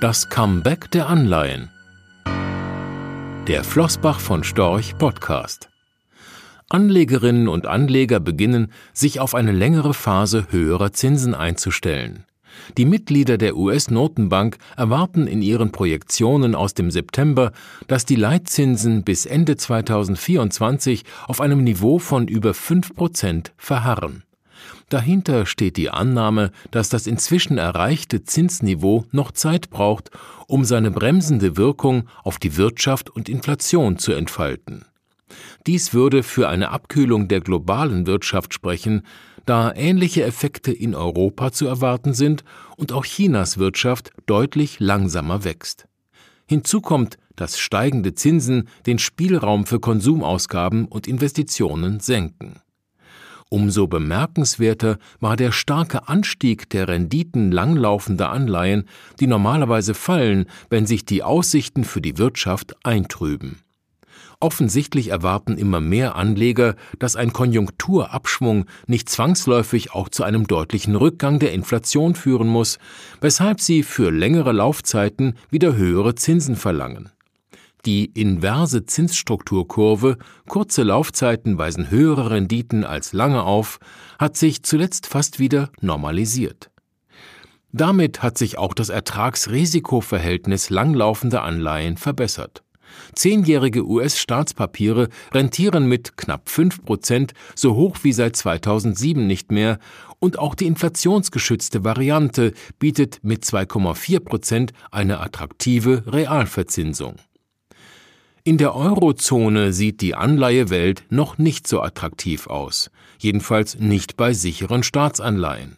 Das Comeback der Anleihen. Der Flossbach von Storch Podcast. Anlegerinnen und Anleger beginnen, sich auf eine längere Phase höherer Zinsen einzustellen. Die Mitglieder der US-Notenbank erwarten in ihren Projektionen aus dem September, dass die Leitzinsen bis Ende 2024 auf einem Niveau von über 5 Prozent verharren. Dahinter steht die Annahme, dass das inzwischen erreichte Zinsniveau noch Zeit braucht, um seine bremsende Wirkung auf die Wirtschaft und Inflation zu entfalten. Dies würde für eine Abkühlung der globalen Wirtschaft sprechen, da ähnliche Effekte in Europa zu erwarten sind und auch Chinas Wirtschaft deutlich langsamer wächst. Hinzu kommt, dass steigende Zinsen den Spielraum für Konsumausgaben und Investitionen senken. Umso bemerkenswerter war der starke Anstieg der Renditen langlaufender Anleihen, die normalerweise fallen, wenn sich die Aussichten für die Wirtschaft eintrüben. Offensichtlich erwarten immer mehr Anleger, dass ein Konjunkturabschwung nicht zwangsläufig auch zu einem deutlichen Rückgang der Inflation führen muss, weshalb sie für längere Laufzeiten wieder höhere Zinsen verlangen. Die inverse Zinsstrukturkurve, kurze Laufzeiten weisen höhere Renditen als lange auf, hat sich zuletzt fast wieder normalisiert. Damit hat sich auch das Ertragsrisikoverhältnis langlaufender Anleihen verbessert. Zehnjährige US-Staatspapiere rentieren mit knapp 5 Prozent so hoch wie seit 2007 nicht mehr und auch die inflationsgeschützte Variante bietet mit 2,4 Prozent eine attraktive Realverzinsung. In der Eurozone sieht die Anleihewelt noch nicht so attraktiv aus, jedenfalls nicht bei sicheren Staatsanleihen.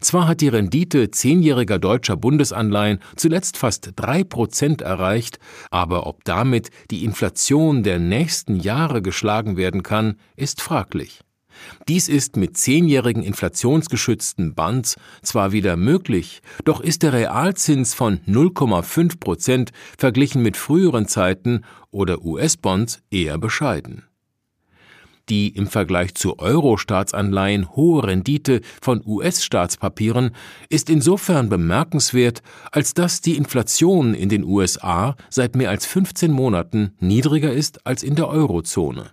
Zwar hat die Rendite zehnjähriger deutscher Bundesanleihen zuletzt fast drei Prozent erreicht, aber ob damit die Inflation der nächsten Jahre geschlagen werden kann, ist fraglich. Dies ist mit zehnjährigen inflationsgeschützten Bonds zwar wieder möglich, doch ist der Realzins von 0,5 Prozent verglichen mit früheren Zeiten oder US-Bonds eher bescheiden. Die im Vergleich zu Euro-Staatsanleihen hohe Rendite von US-Staatspapieren ist insofern bemerkenswert, als dass die Inflation in den USA seit mehr als 15 Monaten niedriger ist als in der Eurozone.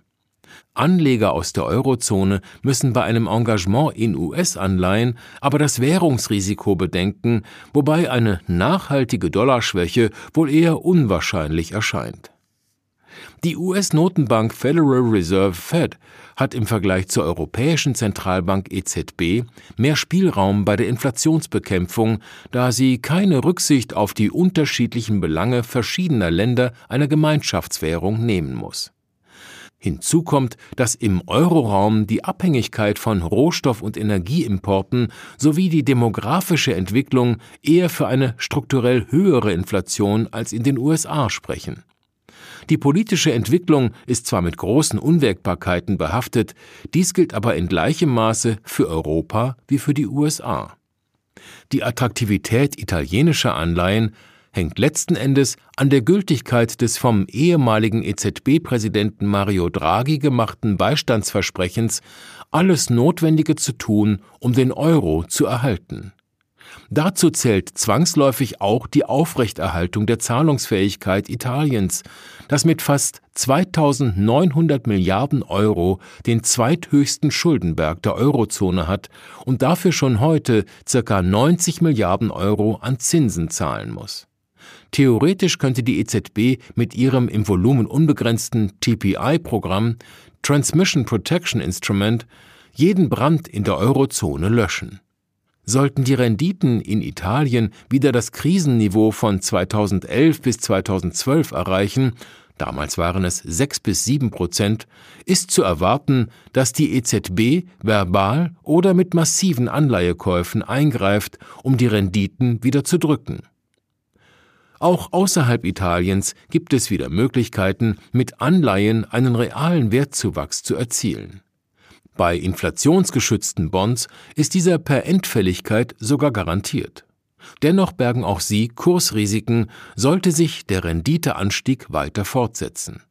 Anleger aus der Eurozone müssen bei einem Engagement in US-Anleihen aber das Währungsrisiko bedenken, wobei eine nachhaltige Dollarschwäche wohl eher unwahrscheinlich erscheint. Die US-Notenbank Federal Reserve Fed hat im Vergleich zur Europäischen Zentralbank EZB mehr Spielraum bei der Inflationsbekämpfung, da sie keine Rücksicht auf die unterschiedlichen Belange verschiedener Länder einer Gemeinschaftswährung nehmen muss. Hinzu kommt, dass im Euroraum die Abhängigkeit von Rohstoff- und Energieimporten sowie die demografische Entwicklung eher für eine strukturell höhere Inflation als in den USA sprechen. Die politische Entwicklung ist zwar mit großen Unwägbarkeiten behaftet, dies gilt aber in gleichem Maße für Europa wie für die USA. Die Attraktivität italienischer Anleihen hängt letzten Endes an der Gültigkeit des vom ehemaligen EZB-Präsidenten Mario Draghi gemachten Beistandsversprechens, alles Notwendige zu tun, um den Euro zu erhalten. Dazu zählt zwangsläufig auch die Aufrechterhaltung der Zahlungsfähigkeit Italiens, das mit fast 2900 Milliarden Euro den zweithöchsten Schuldenberg der Eurozone hat und dafür schon heute ca. 90 Milliarden Euro an Zinsen zahlen muss. Theoretisch könnte die EZB mit ihrem im Volumen unbegrenzten TPI-Programm Transmission Protection Instrument jeden Brand in der Eurozone löschen. Sollten die Renditen in Italien wieder das Krisenniveau von 2011 bis 2012 erreichen, damals waren es 6 bis 7 Prozent, ist zu erwarten, dass die EZB verbal oder mit massiven Anleihekäufen eingreift, um die Renditen wieder zu drücken. Auch außerhalb Italiens gibt es wieder Möglichkeiten, mit Anleihen einen realen Wertzuwachs zu erzielen. Bei inflationsgeschützten Bonds ist dieser per Endfälligkeit sogar garantiert. Dennoch bergen auch sie Kursrisiken, sollte sich der Renditeanstieg weiter fortsetzen.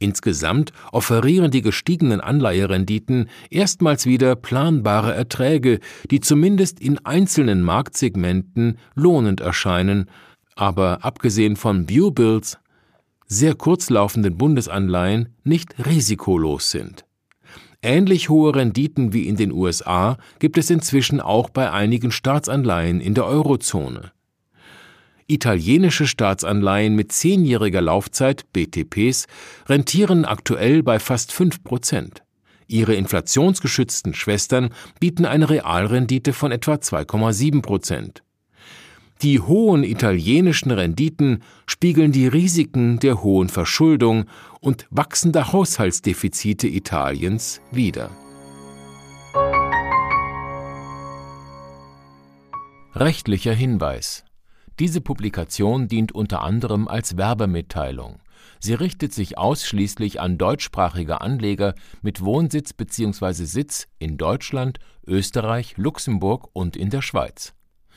Insgesamt offerieren die gestiegenen Anleiherenditen erstmals wieder planbare Erträge, die zumindest in einzelnen Marktsegmenten lohnend erscheinen, aber abgesehen von Viewbills sehr kurzlaufenden Bundesanleihen nicht risikolos sind. Ähnlich hohe Renditen wie in den USA gibt es inzwischen auch bei einigen Staatsanleihen in der Eurozone. Italienische Staatsanleihen mit zehnjähriger Laufzeit, BTPs, rentieren aktuell bei fast 5 Prozent. Ihre inflationsgeschützten Schwestern bieten eine Realrendite von etwa 2,7 Prozent. Die hohen italienischen Renditen spiegeln die Risiken der hohen Verschuldung und wachsender Haushaltsdefizite Italiens wider. Rechtlicher Hinweis diese Publikation dient unter anderem als Werbemitteilung. Sie richtet sich ausschließlich an deutschsprachige Anleger mit Wohnsitz bzw. Sitz in Deutschland, Österreich, Luxemburg und in der Schweiz.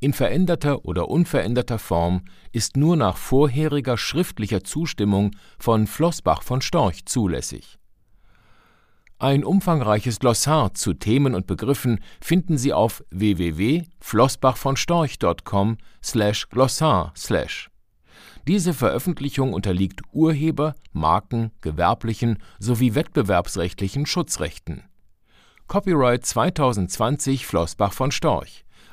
in veränderter oder unveränderter Form ist nur nach vorheriger schriftlicher Zustimmung von Flossbach von Storch zulässig ein umfangreiches Glossar zu Themen und Begriffen finden Sie auf www.flossbachvonstorch.com/glossar/. Diese Veröffentlichung unterliegt Urheber-, Marken-, gewerblichen sowie wettbewerbsrechtlichen Schutzrechten. Copyright 2020 Flossbach von Storch.